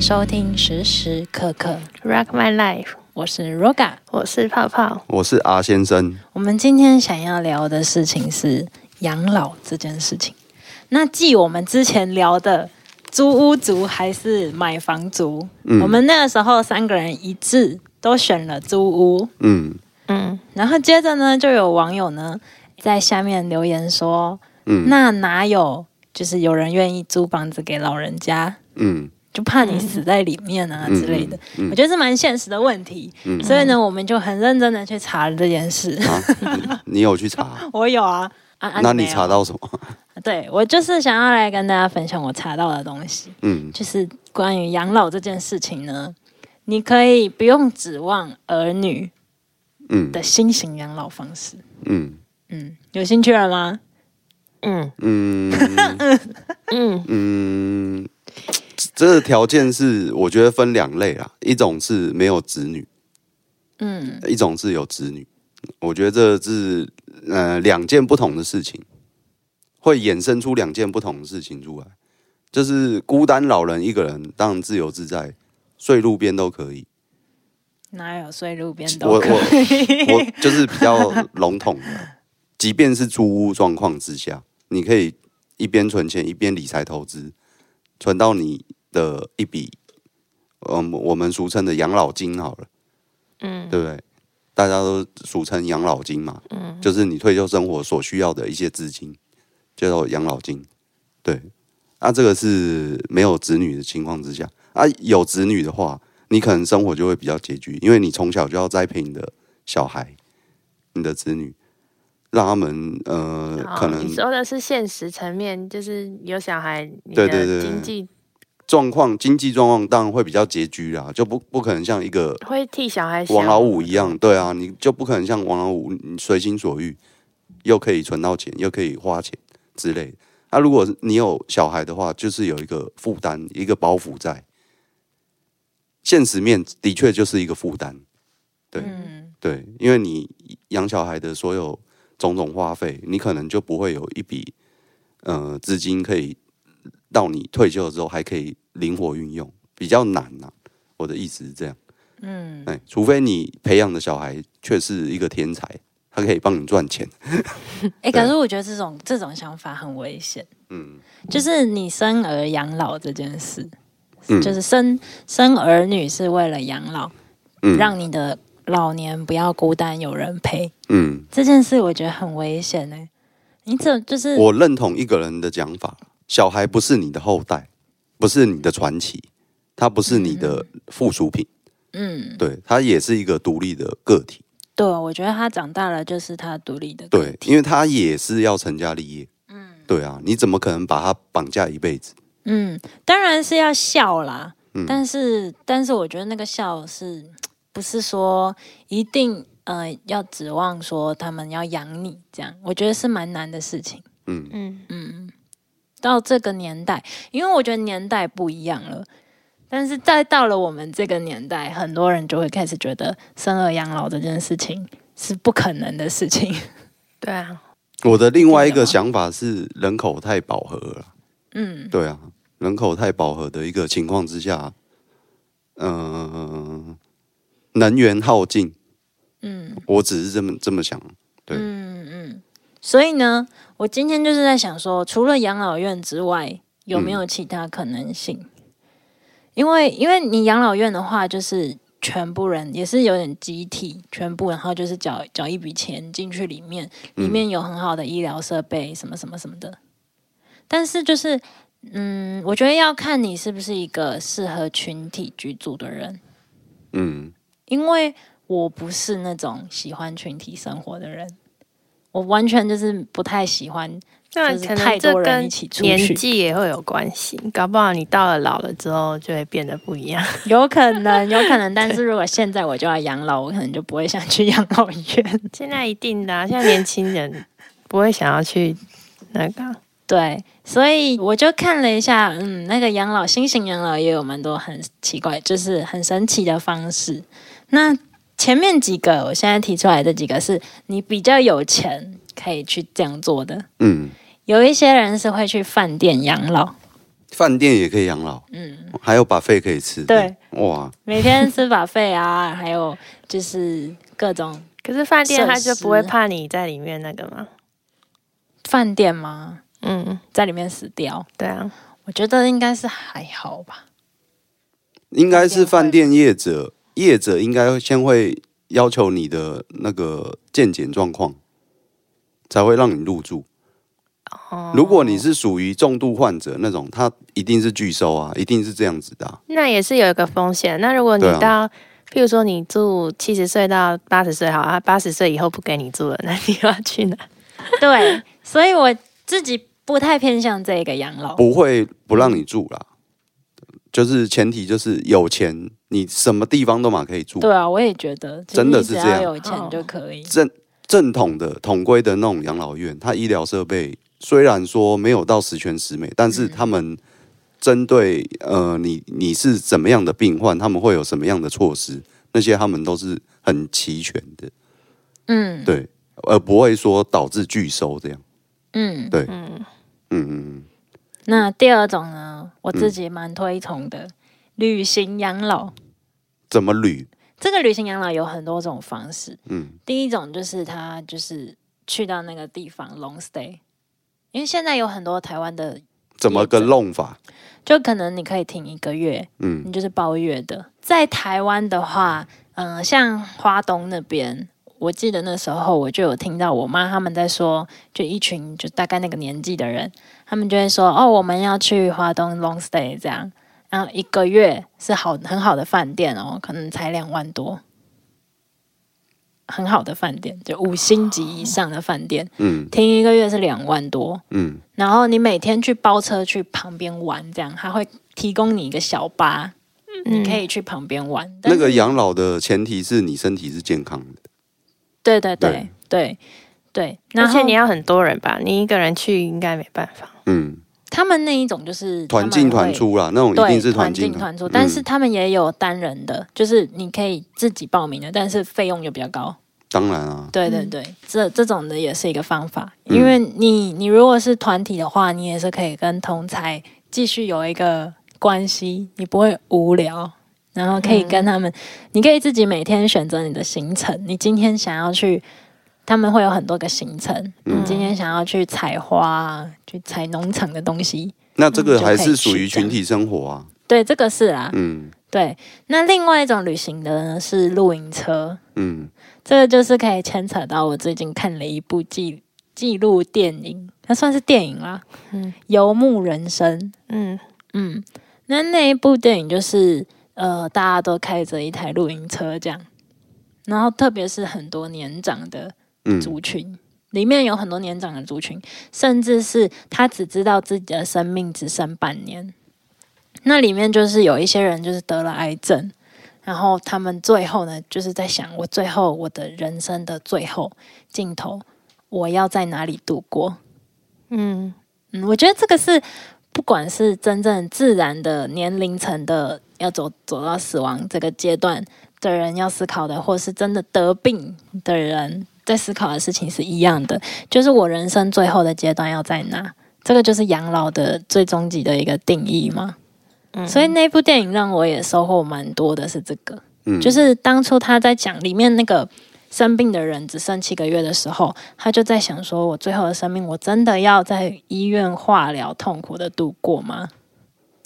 迎收听时时刻刻，Rock My Life，我是 Roga。我是泡泡。我是阿先生，我们今天想要聊的事情是养老这件事情。那继我们之前聊的租屋族还是买房族，嗯我们那个时候三个人一致都选了租屋。嗯嗯，然后接着呢，就有网友呢在下面留言说：“嗯那哪有就是有人愿意租房子给老人家？嗯就怕你死在里面啊嗯之类的。嗯我觉得是蛮现实的问题，嗯。所以呢，我们就很认真的去查了这件事。啊，你你有去查？我有啊，啊啊那你查到什么？对我就是想要来跟大家分享我查到的东西，嗯。就是关于养老这件事情呢，你可以不用指望儿女嗯。的新型养老方式。嗯。嗯，有兴趣了吗？嗯。嗯。嗯。嗯，这个条件是我觉得分两类啦，一种是没有子女，嗯一种是有子女。我觉得这是呃两件不同的事情，会衍生出两件不同的事情出来。就是孤单老人一个人，当然自由自在，睡路边都可以。哪有睡路边我都可以？我我就是比较笼统的，即便是租屋状况之下，你可以一边存钱一边理财投资，存到你的一笔，嗯，我们俗称的养老金好了，嗯对不对？大家都俗称养老金嘛，嗯就是你退休生活所需要的一些资金，叫做养老金。对，啊，这个是没有子女的情况之下，啊，有子女的话，你可能生活就会比较拮据，因为你从小就要栽培你的小孩、你的子女，让他们呃，可能你说的是现实层面，就是有小孩，对对对经济状况、经济状况当然会比较拮据啦，就不不可能像一个会替小孩王老五一样，对啊，你就不可能像王老五，你随心所欲，又可以存到钱，又可以花钱之类的。那、如果你有小孩的话，就是有一个负担，一个包袱在。现实面的确就是一个负担，对、嗯对，因为你养小孩的所有种种花费，你可能就不会有一笔呃资金可以到你退休之后还可以灵活运用，比较难呐、我的意思是这样。嗯，哎，除非你培养的小孩却是一个天才，他可以帮你赚钱。哎、可是我觉得这种这种想法很危险。嗯就是你生儿养老这件事，嗯就是生生儿女是为了养老，嗯让你的老年不要孤单，有人陪。嗯，这件事我觉得很危险呢、你怎就是我认同一个人的讲法，小孩不是你的后代，不是你的传奇，他不是你的附属品，嗯，对他也是一个独立的个体。对，我觉得他长大了就是他独立的个对，体。因为他也是要成家立业。嗯对啊，你怎么可能把他绑架一辈子？嗯，当然是要笑啦，嗯但是但是我觉得那个笑是不是说一定呃要指望说他们要养你这样？我觉得是蛮难的事情。嗯嗯嗯，到这个年代，因为我觉得年代不一样了。但是再到了我们这个年代，很多人就会开始觉得生儿养老这件事情是不可能的事情。对啊，我的另外一个想法是，人口太饱和了。嗯对啊，人口太饱和的一个情况之下，嗯、能源耗尽，嗯我只是这么这么想。对嗯嗯。所以呢，我今天就是在想说，除了养老院之外，有没有其他可能性？因为因为你养老院的话，就是全部人也是有点集体，全部然后就是缴缴一笔钱进去里面，里面有很好的医疗设备，什么什么什么的。但是就是，嗯，我觉得要看你是不是一个适合群体居住的人，嗯因为我不是那种喜欢群体生活的人，我完全就是不太喜欢，就是那可太多人能这跟一起出去年纪也会有关系，搞不好你到了老了之后就会变得不一样。有可能，有可能。但是如果现在我就要养老，我可能就不会想去养老院。现在一定的、啊，现在年轻人不会想要去那个啊。对，所以我就看了一下，嗯，那个养老新型养老也有蛮多很奇怪，就是很神奇的方式。那前面几个，我现在提出来的几个是你比较有钱可以去这样做的。嗯。有一些人是会去饭店养老，饭店也可以养老，嗯，还有把费可以吃。对，哇，每天吃把费啊，还有就是各种可是饭店他就不会怕你在里面那个吗？饭店吗？嗯，在里面死掉，对啊，我觉得应该是还好吧。应该是饭店业者，业者应该先会要求你的那个健检状况，才会让你入住。哦如果你是属于重度患者那种，他一定是拒收啊，一定是这样子的啊、那也是有一个风险。那如果你对啊到，譬如说你住七十岁到八十岁，好啊，八十岁以后不给你住了，那你要去哪？对，所以我自己不太偏向这个养老。不会不让你住啦。就是前提就是有钱，你什么地方都嘛可以住。对啊，我也觉得，真的是这样。有钱就可以。正正统的统规的那种养老院，它医疗设备虽然说没有到十全十美，但是他们针对呃你你是怎么样的病患，他们会有什么样的措施，那些他们都是很齐全的，嗯。对，而不会说导致拒收这样。嗯，对，嗯嗯嗯，那第二种呢，我自己蛮推崇的，旅行养老。怎么旅？这个旅行养老有很多种方式。嗯，第一种就是他就是去到那个地方 long stay，因为现在有很多台湾的，怎么个弄法？就可能你可以停一个月，嗯你就是包月的。在台湾的话，嗯、像花东那边，我记得那时候我就有听到我妈他们在说，就一群就大概那个年纪的人，他们就会说，哦，我们要去华东 long stay 这样，然后一个月是好很好的饭店哦，可能才两万多。很好的饭店，就五星级以上的饭店，嗯停一个月是两万多，嗯，然后你每天去包车去旁边玩，这样他会提供你一个小巴，你可以去旁边玩。但那个养老的前提是你身体是健康的。对对对对对对，然后而且你要很多人吧，你一个人去应该没办法。嗯，他们那一种就是团进团，出啦，那种一定是对团进团出，嗯但是他们也有单人的，就是你可以自己报名的，但是费用就比较高。当然啊，对对对，这这种的也是一个方法，嗯因为你你如果是团体的话，你也是可以跟同才继续有一个关系，你不会无聊，然后可以跟他们，你可以自己每天选择你的行程，你今天想要去。他们会有很多个行程，嗯你今天想要去采花啊，去采农场的东西，那这个还是属于群体生活啊。对，这个是啊，嗯对。那另外一种旅行的呢是露营车，嗯，这个就是可以牵扯到我最近看了一部纪记录电影，它算是电影啦，嗯嗯，《游牧人生》，嗯，嗯，那那一部电影就是呃，大家都开着一台露营车这样，然后特别是很多年长的嗯族群。里面有很多年长的族群，甚至是他只知道自己的生命只剩半年。那里面就是有一些人就是得了癌症，然后他们最后呢，就是在想我最后我的人生的最后尽头，我要在哪里度过？嗯，嗯，我觉得这个是不管是真正自然的年龄层的要走走到死亡这个阶段的人要思考的，或是真的得病的人在思考的事情是一样的，就是我人生最后的阶段要在哪？这个就是养老的最终极的一个定义嘛。嗯所以那部电影让我也收获蛮多的，是这个。嗯就是当初他在讲里面那个生病的人只剩七个月的时候，他就在想说：我最后的生命，我真的要在医院化疗痛苦的度过吗？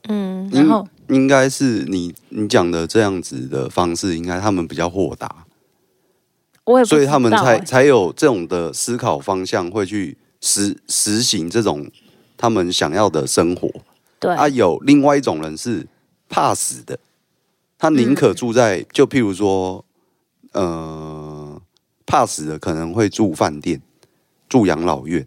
嗯，然后，应该是你你讲的这样子的方式，应该他们比较豁达，我也不所以他们才才有这种的思考方向，会去实实行这种他们想要的生活。对。啊，有另外一种人是怕死的，他宁可住在，就譬如说，呃，怕死的可能会住饭店、住养老院，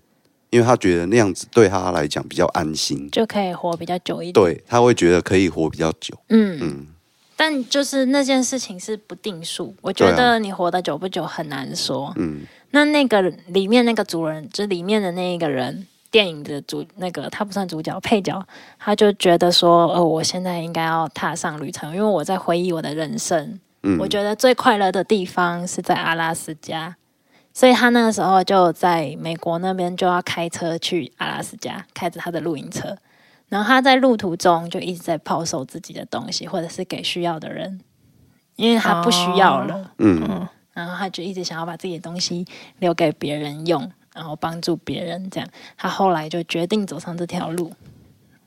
因为他觉得那样子对他来讲比较安心，就可以活比较久一点。对他会觉得可以活比较久。嗯，嗯，但就是那件事情是不定数，我觉得你活得久不久很难说。嗯那那个里面那个主人，就里面的那一个人，电影的主那个他不算主角，配角，他就觉得说，呃，我现在应该要踏上旅程，因为我在回忆我的人生。嗯，我觉得最快乐的地方是在阿拉斯加，所以他那个时候就在美国那边就要开车去阿拉斯加，开着他的露营车，然后他在路途中就一直在抛售自己的东西，或者是给需要的人，因为他不需要了，嗯。然后他就一直想要把自己的东西留给别人用，然后帮助别人，这样。他后来就决定走上这条路。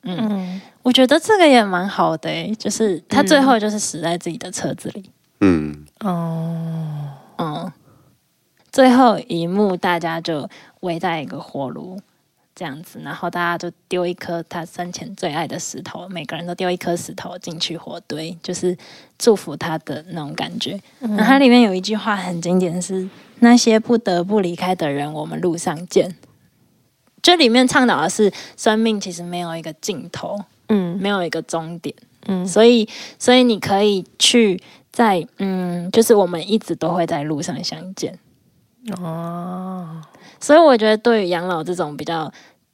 嗯。我觉得这个也蛮好的、欸，就是他最后就是死在自己的车子里。嗯哦，嗯，最后一幕大家就围在一个火炉这样子，然后大家就丢一颗他生前最爱的石头，每个人都丢一颗石头进去火堆，就是祝福他的那种感觉。然后它里面有一句话很经典是：“那些不得不离开的人，我们路上见。”就里面倡导的是，生命其实没有一个尽头，嗯没有一个终点。嗯所以，所以你可以去在嗯，就是我们一直都会在路上相见。哦，所以我觉得，对于养老这种比较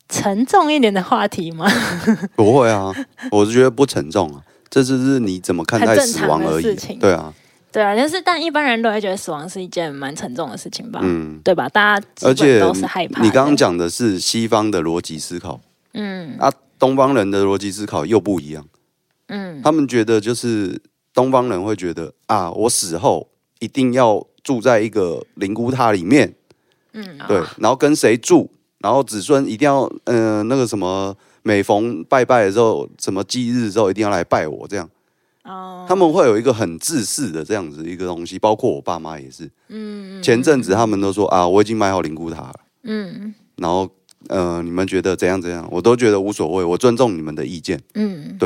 沉重一点的话题嘛，不会啊，我是觉得不沉重啊，这只是你怎么看待死亡而已。对啊，对啊，但是但一般人都会觉得死亡是一件蛮沉重的事情吧，嗯，对吧？大家而且都是害怕。你刚刚讲的是西方的逻辑思考，嗯啊，东方人的逻辑思考又不一样。嗯他们觉得就是东方人会觉得啊，我死后一定要住在一个灵骨塔里面，嗯对，然后跟谁住，然后子孙一定要呃那个什么，每逢拜拜的时候，什么忌日的时候一定要来拜我，这样。哦。他们会有一个很自私的这样子一个东西，包括我爸妈也是。嗯前阵子他们都说啊，我已经买好灵骨塔了，嗯。然后呃，你们觉得怎样怎样，我都觉得无所谓，我尊重你们的意见。嗯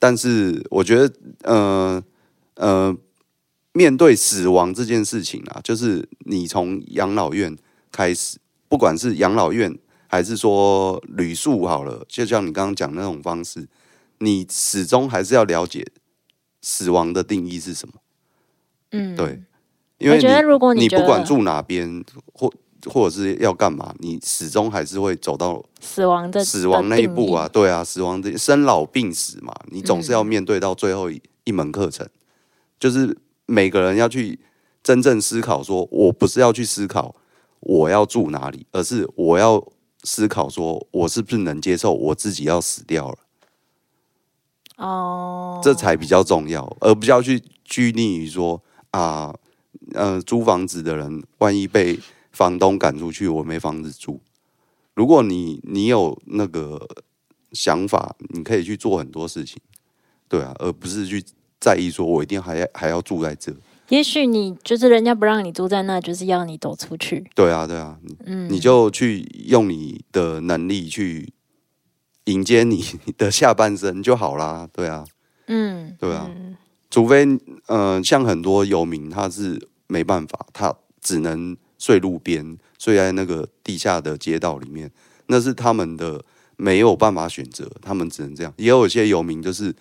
但是我觉得，呃呃，面对死亡这件事情啊，就是你从养老院开始，不管是养老院还是说旅宿好了，就像你刚刚讲那种方式，你始终还是要了解死亡的定义是什么。嗯，对，因为我觉得如果你不管住哪边或或者是要干嘛，你始终还是会走到死亡的死亡那一步啊，，对啊，死亡的生老病死嘛，你总嗯是要面对到最后一一门课程，就是每个人要去真正思考说，我不是要去思考我要住哪里，而是我要思考说我是不是能接受我自己要死掉了，哦，这才比较重要，而不要去拘泥于说啊，呃，租房子的人万一被房东赶出去，我没房子住。如果你你有那个想法，你可以去做很多事情，对啊，而不是去在意说我一定还要还要住在这。也许你就是人家不让你住在那，就是要你走出去。对啊，对啊，你嗯，你就去用你的能力去迎接你 的下半生就好啦。对啊，嗯对啊，嗯除非呃，像很多游民他是没办法，他只能睡路边，睡在那个地下的街道里面，那是他们的没有办法选择，他们只能这样。也有一些游民就是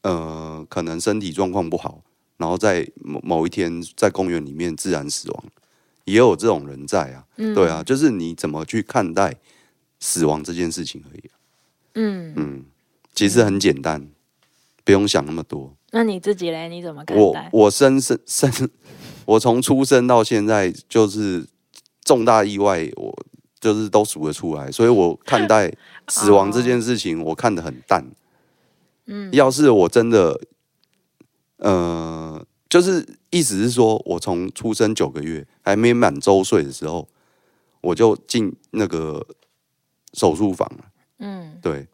呃，可能身体状况不好，然后在某某一天在公园里面自然死亡，也有这种人在啊。嗯对啊，就是你怎么去看待死亡这件事情而已、啊。嗯，嗯，其实很简单，不用想那么多。那你自己嘞？你怎么看待？我我生生生，我从出生到现在就是重大意外，我就是都数得出来，所以我看待 死亡这件事情，我看得很淡。嗯要是我真的，呃，就是意思是说，我从出生九个月还没满周岁的时候，我就进那个手术房了。嗯对，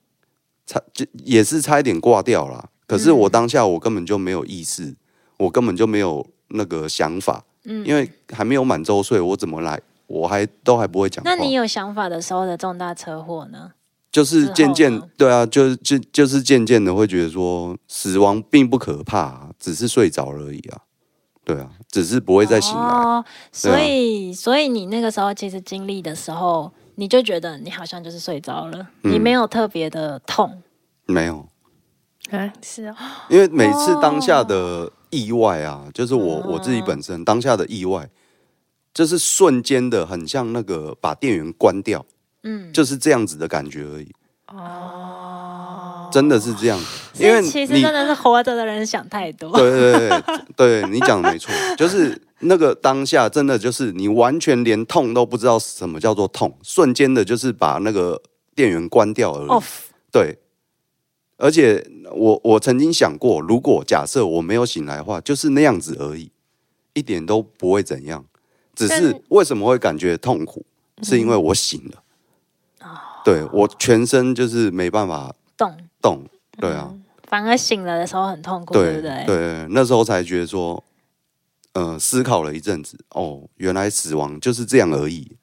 差就也是差一点挂掉了。可是我当下我根本就没有意识，我根本就没有那个想法，嗯，因为还没有满周岁，我怎么来？我还都还不会讲。那你有想法的时候的重大车祸呢？就是渐渐对啊，就是就就是渐渐的会觉得说，死亡并不可怕、啊只是睡着而已啊。对啊，只是不会再醒来。哦，所以所以你那个时候其实经历的时候，你就觉得你好像就是睡着了，嗯你没有特别的痛。没有，啊，是哦，因为每次当下的意外啊，就是我我自己本身当下的意外，就是瞬间的，很像那个把电源关掉，嗯，就是这样子的感觉而已。哦，真的是这样，因为其实真的是活着的人想太多。对对对对，你讲的没错，就是那个当下，真的就是你完全连痛都不知道什么叫做痛，瞬间的就是把那个电源关掉而已。off，对，而且我我曾经想过，如果假设我没有醒来的话，就是那样子而已，一点都不会怎样。只是为什么会感觉痛苦，是因为我醒了。对我全身就是没办法动，动，对啊，反而醒了的时候很痛苦，对对不对？对，那时候才觉得说，呃，思考了一阵子，哦，原来死亡就是这样而已，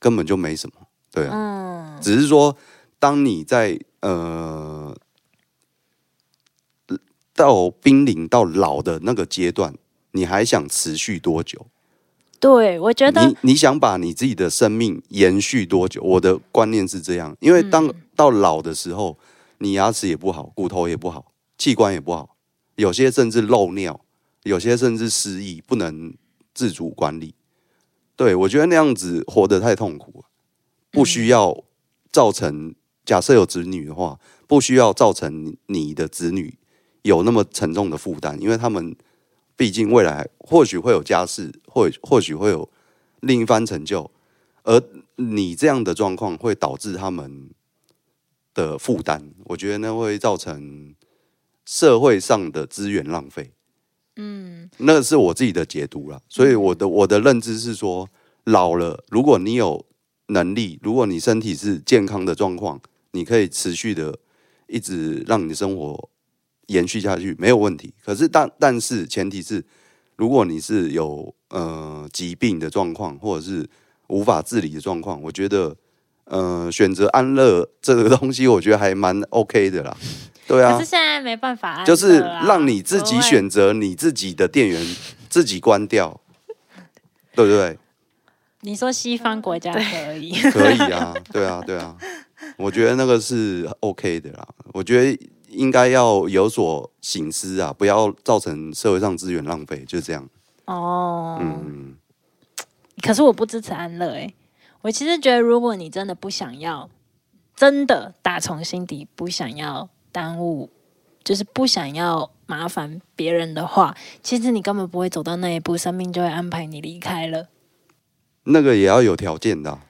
根本就没什么，对啊，嗯，只是说，当你在呃到濒临到老的那个阶段，你还想持续多久？对，我觉得你你想把你自己的生命延续多久？我的观念是这样，因为当到老的时候，你牙齿也不好，骨头也不好，器官也不好，有些甚至漏尿，有些甚至失忆，不能自主管理。对我觉得那样子活得太痛苦了，不需要造成假设有子女的话，不需要造成你的子女有那么沉重的负担，因为他们毕竟未来或许会有家室，或或许会有另一番成就，而你这样的状况会导致他们的负担，我觉得那会造成社会上的资源浪费。嗯，那是我自己的解读啦，所以我的我的认知是说，老了，如果你有能力，如果你身体是健康的状况，你可以持续的一直让你的生活延续下去，没有问题。可是但但是前提是，如果你是有呃疾病的状况，或者是无法自理的状况，我觉得呃选择安乐这个东西，我觉得还蛮 OK 的啦。对啊可是，现在没办法就是让你自己选择你自己的电源，自己关掉，对不对？你说西方国家可以，可以啊，对啊，对啊，我觉得那个是 OK 的啦。我觉得应该要有所醒思啊，不要造成社会上资源浪费，就这样。哦，嗯，可是我不支持安乐诶、我其实觉得，如果你真的不想要，真的打从心底不想要耽误，就是不想要麻烦别人的话，其实你根本不会走到那一步，生命就会安排你离开了。那个也要有条件的啊、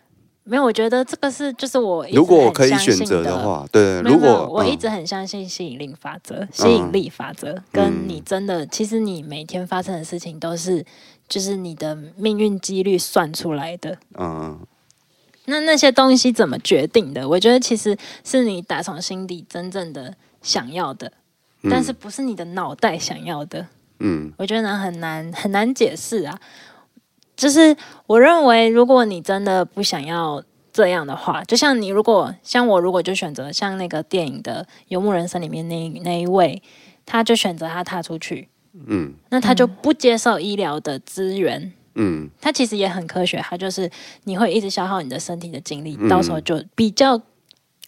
没有，我觉得这个是就是我一直如果我可以选。择的话，对，如果嗯我一直很相信吸引力法则，吸引力法则跟你真的，其实你每天发生的事情都是，就是你的命运几率算出来的。嗯那那些东西怎么决定的？我觉得其实是你打从心底真正的想要的，嗯但是不是你的脑袋想要的。嗯我觉得呢很难很难解释啊。就是我认为，如果你真的不想要这样的话，就像你如果像我，如果就选择像那个电影的《游牧人生》里面那那一位，他就选择他踏出去，嗯那他就不接受医疗的资源。嗯他其实也很科学，他就是你会一直消耗你的身体的精力，嗯到时候就比较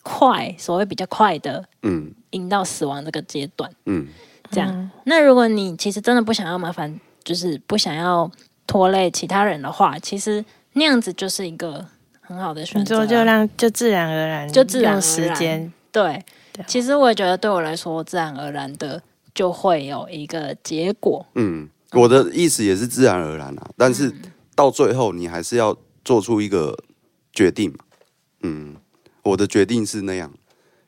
快，所谓比较快的嗯引到死亡这个阶段。嗯这样，那如果你其实真的不想要麻烦，就是不想要拖累其他人的话，其实那样子就是一个很好的选择就让就自然而然，就自然时间，对其实我也觉得对我来说，自然而然的就会有一个结果。嗯，我的意思也是自然而然啊，但是到最后你还是要做出一个决定嘛。嗯，我的决定是那样，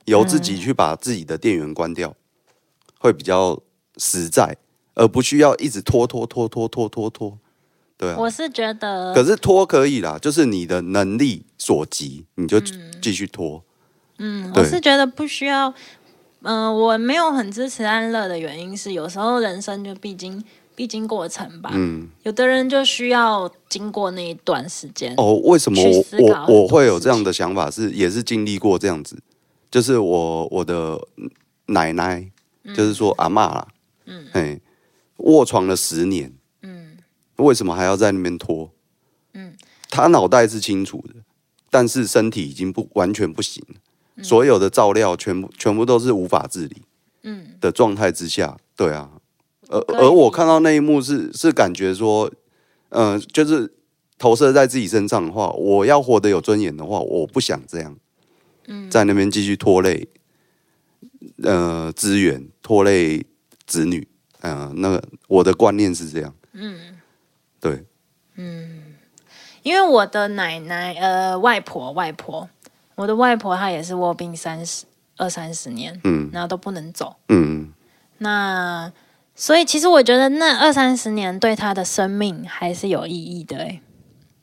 由自己去把自己的电源关掉，会比较实在，而不需要一直拖拖拖拖拖拖拖。对啊，我是觉得，可是拖可以啦，就是你的能力所及，你就继续拖。嗯，我是觉得不需要。嗯、我没有很支持安乐的原因是，有时候人生就必经必经过程吧。嗯，有的人就需要经过那一段时间。哦，为什么我我我会有这样的想法是？也是经历过这样子，就是我我的奶奶，就是说阿嬷啦，嗯，嘿，卧床了十年，嗯，为什么还要在那边拖？嗯，他脑袋是清楚的，但是身体已经不完全不行了，所有的照料全部全部都是无法自理，嗯。的状态之下，对啊，而而我看到那一幕是是感觉说，嗯、就是投射在自己身上的话，我要活得有尊严的话，我不想这样，嗯。在那边继续拖累，呃，资源拖累子女，嗯、那个我的观念是这样，嗯，对，嗯因为我的奶奶，呃，外婆，外婆，我的外婆她也是卧病三十二三十年，嗯。然后都不能走。嗯。那所以其实我觉得那二三十年对她的生命还是有意义的、欸，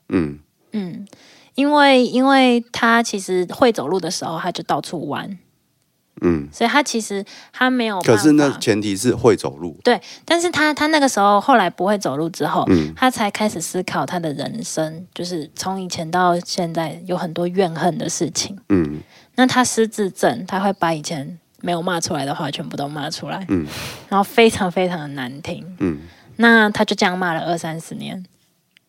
嗯。嗯，因为因为她其实会走路的时候，她就到处玩，嗯。所以他其实他没有。可是那前提是会走路。对，但是他他那个时候后来不会走路之后，嗯他才开始思考他的人生，就是从以前到现在有很多怨恨的事情。嗯那他失智症，他会把以前没有骂出来的话全部都骂出来，嗯然后非常非常的难听。嗯那他就这样骂了二三十年，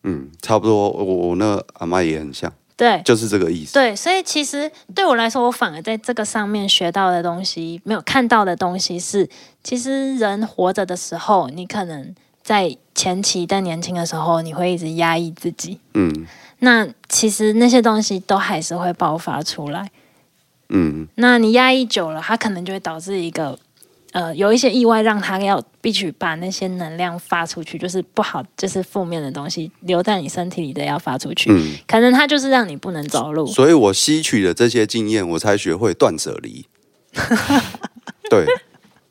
嗯，差不多。我我那阿妈也很像，对。就是这个意思。对，所以其实对我来说，我反而在这个上面学到的东西，没有看到的东西是，其实人活着的时候，你可能在前期在年轻的时候，你会一直压抑自己，嗯那其实那些东西都还是会爆发出来。嗯那你压抑久了，它可能就会导致一个呃有一些意外，让他要必须把那些能量发出去，就是不好，就是负面的东西留在你身体里的要发出去。嗯。可能他就是让你不能走路。所以我吸取了这些经验，我才学会断舍离。对，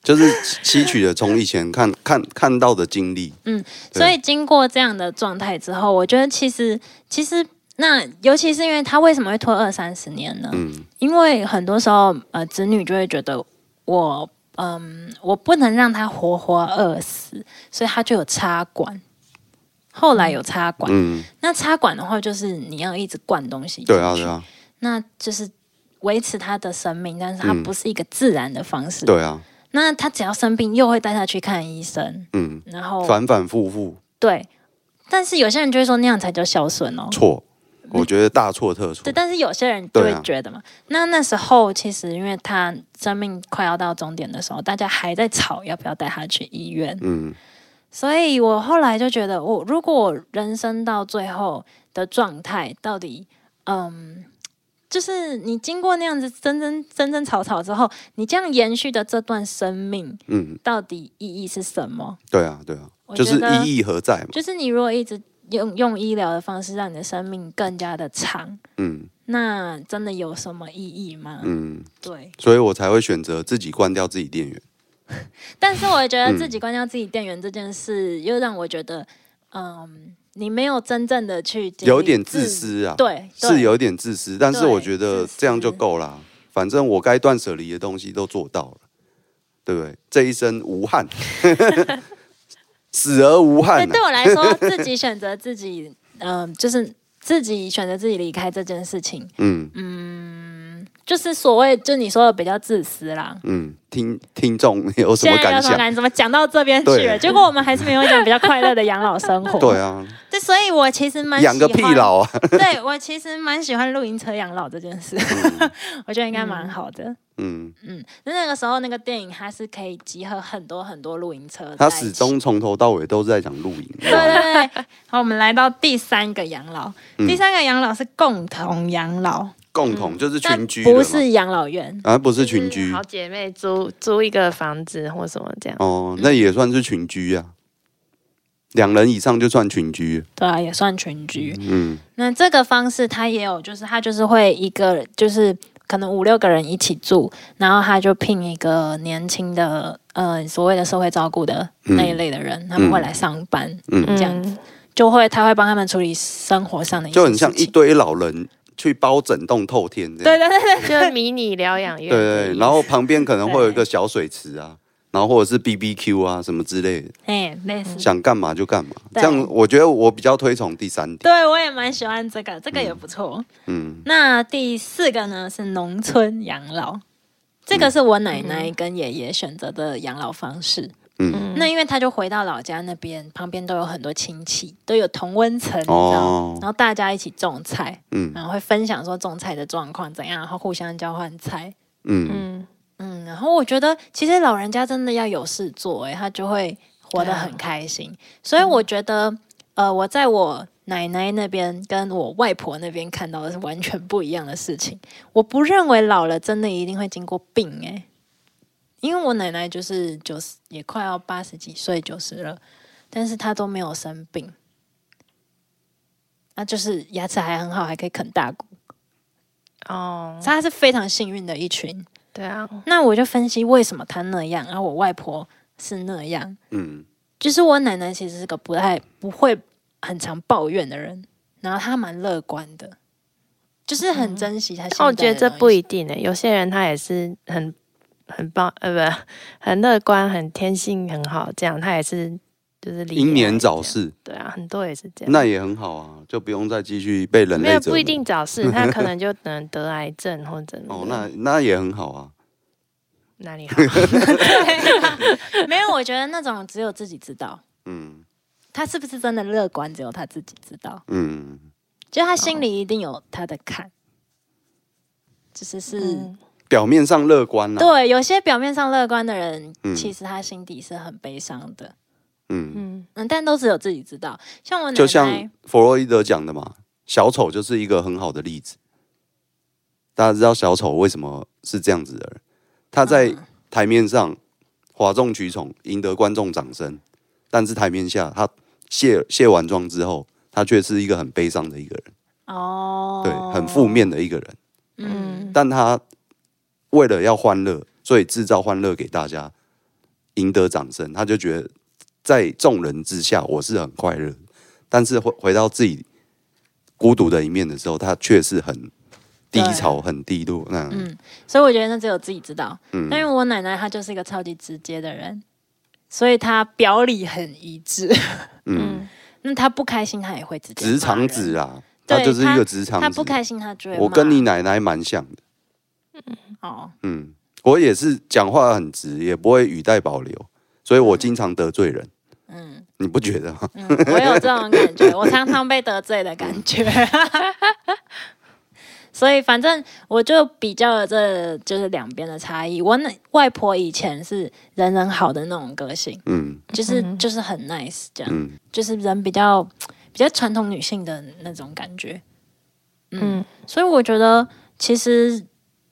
就是吸取了从以前看看看到的经历。嗯所以经过这样的状态之后，我觉得其实其实那尤其是因为他为什么会拖二三十年呢？嗯因为很多时候呃子女就会觉得我嗯我不能让他活活饿死，所以他就有插管。后来有插管，嗯，那插管的话就是你要一直灌东西对啊对啊。那就是维持他的生命，但是它嗯不是一个自然的方式。对啊，那他只要生病，又会带他去看医生，嗯，然后反反复复。对，但是有些人就会说那样才叫孝顺哦。错，我觉得大错特错对，。但是有些人就会觉得嘛，那那时候其实因为他生命快要到终点的时候，大家还在吵要不要带他去医院，嗯所以我后来就觉得，我如果我人生到最后的状态，到底嗯。就是你经过那样子争争争争吵吵之后，你这样延续的这段生命，嗯，到底意义是什么？对啊对啊，就是意义何在嘛？就是你如果一直用用医疗的方式让你的生命更加的长，嗯那真的有什么意义吗？嗯，对。所以我才会选择自己关掉自己电源。但是我觉得嗯自己关掉自己电源这件事，又让我觉得，嗯，你没有真正的去有点自，私啊，对，对是有点自私，但是我觉得这样就够了。反正我该断舍离的东西都做到了，对不对？这一生无憾，死而无，憾、啊。对我来说，自己选择自己，嗯、就是自己选择自己离开这件事情，嗯就是所谓就你说的比较自私啦。嗯，听听众有什么感想？在有什么感？怎么讲到这边去了？结果我们还是没有一种比较快乐的养老生活。对啊，对，所以我其实蛮养个屁喜欢老啊！对我其实蛮喜欢露营车养老这件事，我觉得应该蛮好的。嗯，嗯，那那个时候那个电影它是可以集合很多很多露营车，它始。终从头到尾都是在讲露营。对对对，好，我们来到第三个养老，嗯第三个养老是共同养老，共同就是群居，不是养老院。啊，不是群居好姐妹租租一个房子或什么这样。哦，那也算是群居啊。两人以上就算群居，对啊，也算群居。嗯那这个方式他也有，就是他就是会一个就是可能五六个人一起住，然后他就聘一个年轻的呃所谓的社会照顾的那一类的人，他们会来上班，嗯，这样子就会他会帮他们处理生活上的就很像一堆老人去包整栋透天这样。对对对对，就迷你疗养院对。对，然后旁边可能会有一个小水池啊，然后或者是 B B Q 啊什么之类的，哎，类似。想干嘛就干嘛。这对样我觉得我比较推崇第三点。对，我也蛮喜欢这个，这个也不错。嗯那第四个呢是农村养老，这个是我奶奶跟爷爷选择的养老方式。嗯那因为他就回到老家那边，旁边都有很多亲戚，都有同温层，你知道？哦然后大家一起种菜，嗯然后会分享说种菜的状况怎样，然后互相交换菜。嗯嗯，嗯，然后我觉得其实老人家真的要有事做、欸，他就会活得很开心。所以我觉得，呃，我在我奶奶那边跟我外婆那边看到的是完全不一样的事情。我不认为老了真的一定会经过病、欸，因为我奶奶就是九十，也快要八十几岁九十了，但是她都没有生病，那就是牙齿还很好，还可以啃大骨，哦，她是非常幸运的一群。对啊，那我就分析为什么她那样，然后我外婆是那样。嗯。就是我奶奶其实是个不太不会很常抱怨的人，然后她蛮乐观的，就是很珍惜她现在的东西。但我觉得这不一定诶、欸有些人他也是很很棒，呃，不，很乐观，很天性很好，这样他也是就是离英年。早逝，对啊，很多也是这样。那也很好啊，就不用再继续被人没有类折磨。不一定早逝，他可能就能得癌症或者 哦，那那也很好啊。哪里好？没有，我觉得那种只有自己知道，嗯他是不是真的乐观，只有他自己知道。嗯，就他心里一定有他的坎，只是是、嗯表面上乐观啦。对有些表面上乐观的人，嗯其实他心底是很悲伤的。嗯，嗯嗯，但都只有自己知道。像我奶奶，就像弗洛伊德讲的嘛，小丑就是一个很好的例子。大家知道小丑为什么是这样子的人？他在嗯台面上哗众取宠，赢得观众掌声，但是台面下他卸卸完妆之后，他却是一个很悲伤的一个人，哦，对，很负。面的一个人。嗯，但他为了要欢乐，所以制造欢乐给大家，赢得掌声，他就觉得在众人之下我是很快乐，但是回回到自己孤独的一面的时候，他却是很低潮、很低落。那嗯嗯所以我觉得那只有自己知道。嗯但因为我奶奶她就是一个超级直接的人，所以她表里很一致。嗯，嗯那她不开心，她也会直接直肠子啊，对他就是一个直肠子。她不开心，她就会我跟你奶奶蛮像的，哦，嗯，我也是讲话很直，也不会语带保留，所以我经常得罪人。嗯你不觉得吗？嗯，我有这种感觉，我常常被得罪的感觉。所以反正我就比较了这就是两边的差异。我那外婆以前是人人好的那种个性，嗯就是、嗯就是很 nice 这样，嗯就是人比较比较传统女性的那种感觉。嗯，嗯所以我觉得其实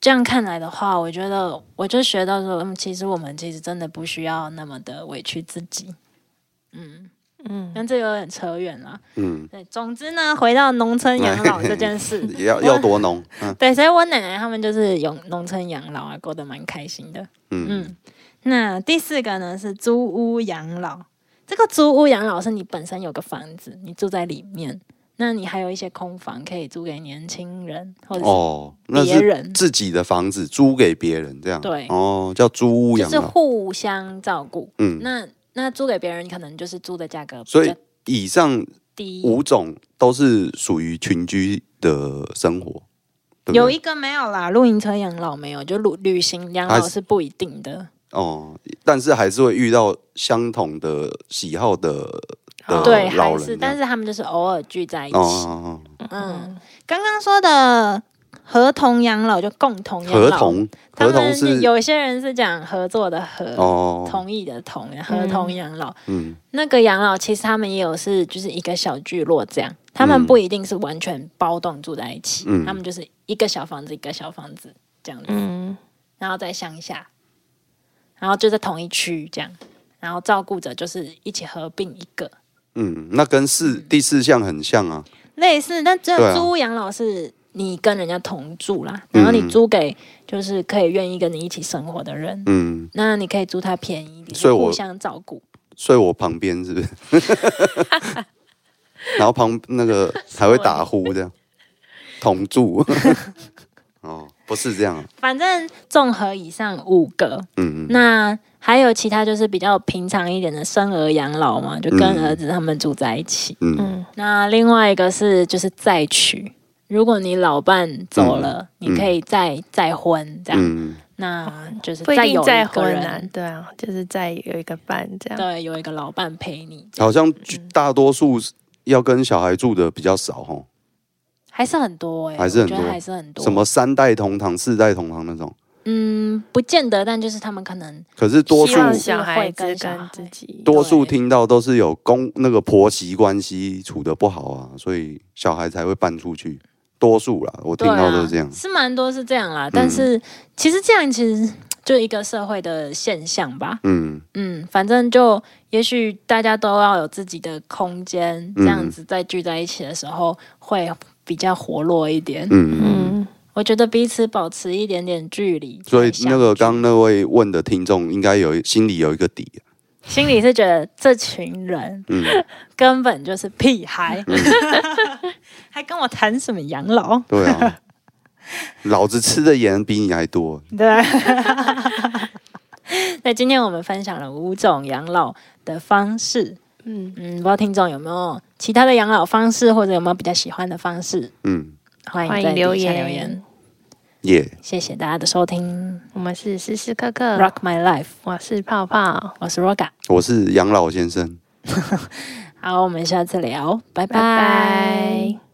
这样看来的话，我觉得我就学到说，嗯，其实我们其实真的不需要那么的委屈自己。嗯，嗯，但这有点扯远了。嗯，对，总之呢，回到农村养老这件事，也要要多农。嗯对，所以我奶奶他们就是有农村养老啊，过得蛮开心的。嗯嗯，那第四个呢是租屋养老。这个租屋养老是你本身有个房子，你住在里面，那你还有一些空房可以租给年轻人或者是哦，那是别人，自己的房子租给别人，这样对哦，叫租屋就是养老。互相照顾。嗯，那那租给别人，可能就是租的价格所以比较以上低。五种都是属于群居的生活，对对有一个没有啦，露营车养老没有，就旅旅行养老是不一定的。哦，但是还是会遇到相同的喜好的对，老人这样，还是，但是他们就是偶尔聚在一起。嗯，刚刚说的合同养老就共同哦养老，合同他们合同是有些人是讲合作的合，哦，同意的同，合同养老。嗯。那个养老其实他们也有是就是一个小聚落这样，他们嗯不一定是完全包栋住在一起，嗯。他们就是一个小房子一个小房子这样子，嗯。然后在乡下，然后就在同一区这样，然后照顾者就是一起合并一个。嗯，那跟四第四项很像啊，类似，但只有租屋养老是你跟人家同住啦，然后你嗯租给就是可以愿意跟你一起生活的人，嗯，那你可以租他便宜一点，所以我互相照顾。睡我旁边是不是？然后旁那个还会打呼这样，同住。哦，不是这样。啊，反正综合以上五个，嗯嗯。那还有其他就是比较平常一点的生儿养老嘛，就跟嗯。儿子他们住在一起。嗯。嗯。那另外一个是就是再娶，如果你老伴走了，嗯。你可以再再婚这样，嗯，那就是不一再有一定再个婚对啊，就是再有一个伴这样。对，有一个老伴陪你，好像嗯。大多数要跟小孩住的比较少哦，还是很多哎、还是很多还是很多。什么三代同堂、四代同堂那种。嗯，不见得，但就是他们可能可是多数小孩子会跟自己多数对听到都是有公那个婆媳关系处的不好啊，所以小孩才会搬出去。多数啦，我听到都是这样。是蛮多是这样啦。但是其实这样其实就一个社会的现象吧。嗯嗯，反正就也许大家都要有自己的空间，这样嗯子在聚在一起的时候会比较活络一点。嗯嗯嗯我觉得彼此保持一点点距离，所以那个聚刚那位问的听众应该有心里有一个底，心里是觉得这群人嗯，根本就是屁孩，还跟我谈什么养老？对啊，老子吃的盐比你还多，对。那今天我们分享了五种养老的方式，嗯，嗯，不知道听众有没有其他的养老方式，或者有没有比较喜欢的方式？嗯，欢迎留言留言。耶、谢谢大家的收听我们是时时刻刻，，Rock My Life，我是泡泡，我是 Roga。我是养老先生。好，我们下次聊，拜拜拜。